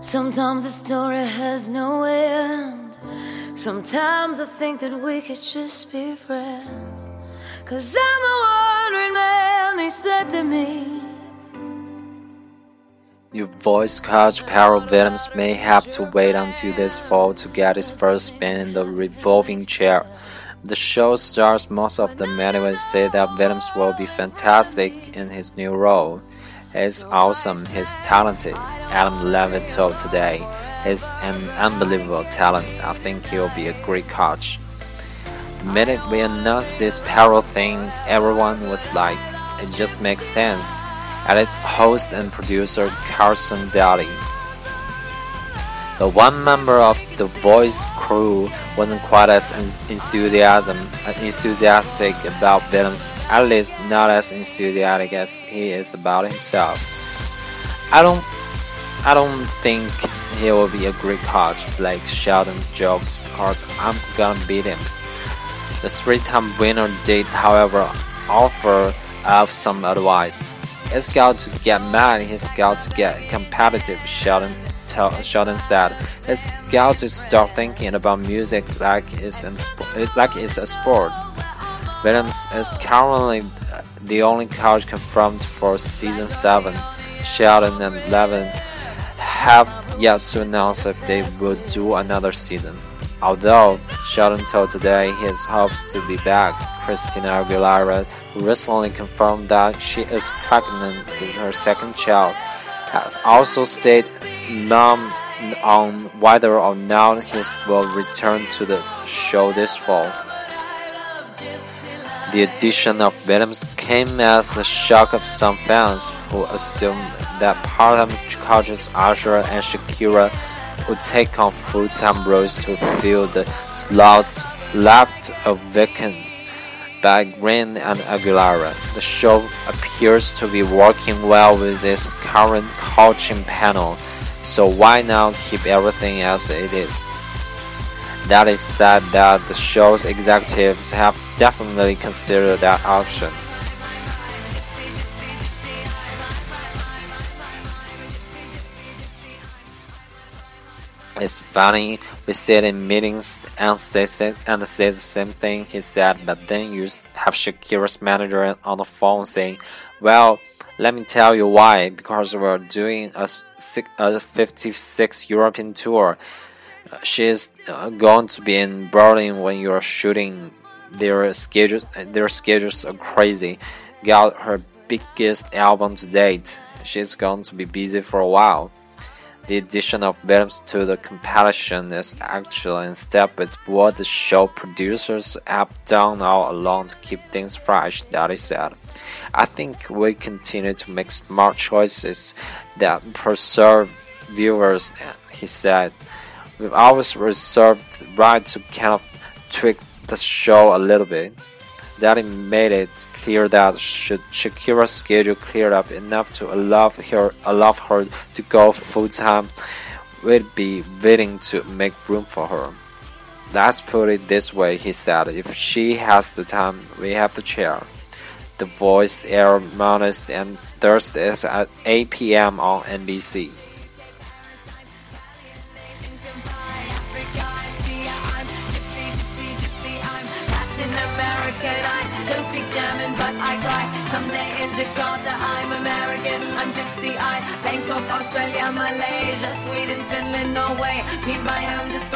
Sometimes the story has no end. Sometimes I think that we could just be friends. Cause I'm a wandering man, he said to me. New voice coach Pharrell Williams may have to wait until this fall to get his first spin in the revolving chair. The show stars most of the them anyway say that Williams will be fantastic in his new role. He's awesome, he's talented. Adam Levine told today, he's an unbelievable talent. I think he'll be a great coach. The minute we announced this Pharrell thing, everyone was like, it just makes sense. Added host and producer Carson Daly. The one member of the voice crew wasn't quite as enthusiasm, uh, enthusiastic about Williams at least not as enthusiastic as he is about himself. I don't I don't think he will be a great coach, Blake Shelton joked, because I'm gonna beat him. The three-time winner did, however, offer up some advice. He's got to get mad, he's got to get competitive, Shelton, Shelton said. He's got to start thinking about music like it's, like it's a sport. Williams is currently the only coach confirmed for season 7. Shelton and Levine have yet to announce if they will do another season. Although Shelton told today he hopes to be back, Christina Aguilera, who recently confirmed that she is pregnant with her second child, has also stayed mum on whether or not he will return to the show this fall. The addition of Williams came as a shock of some fans who assumed that part-time coaches Usher and Shakira would take on full-time roles to fill the slots left of vacant by Green and Aguilera. The show appears to be working well with its current coaching panel, so why not keep everything as it is? That is said that the show's executives have definitely considered that option. It's funny, we sit in meetings and say, and say the same thing he said, but then you have Shakira's manager on the phone saying, Well, let me tell you why, because we're doing a, a 56 European tour she's uh, going to be in Berlin when you're shooting. Their schedules, their schedules are crazy. Got her biggest album to date. She's going to be busy for a while. The addition of Williams to the competition is actually in step with what the show producers have done all along to keep things fresh, Daly said. I think we continue to make smart choices that preserve viewers, he said. We've always reserved the right to kind of tweak the show a little bit. Daly made it clear that should Shakira's schedule clear up enough to allow her allow her to go full time, we'd be willing to make room for her. Let's put it this way, he said. If she has the time, we have the chair. The Voice air Mondays and Thursdays at 8 p.m. on NBC. I cry. Someday in Jakarta, I'm American, I'm Gypsy, I Bangkok, Australia, Malaysia, Sweden, Finland, Norway. Meet my home, just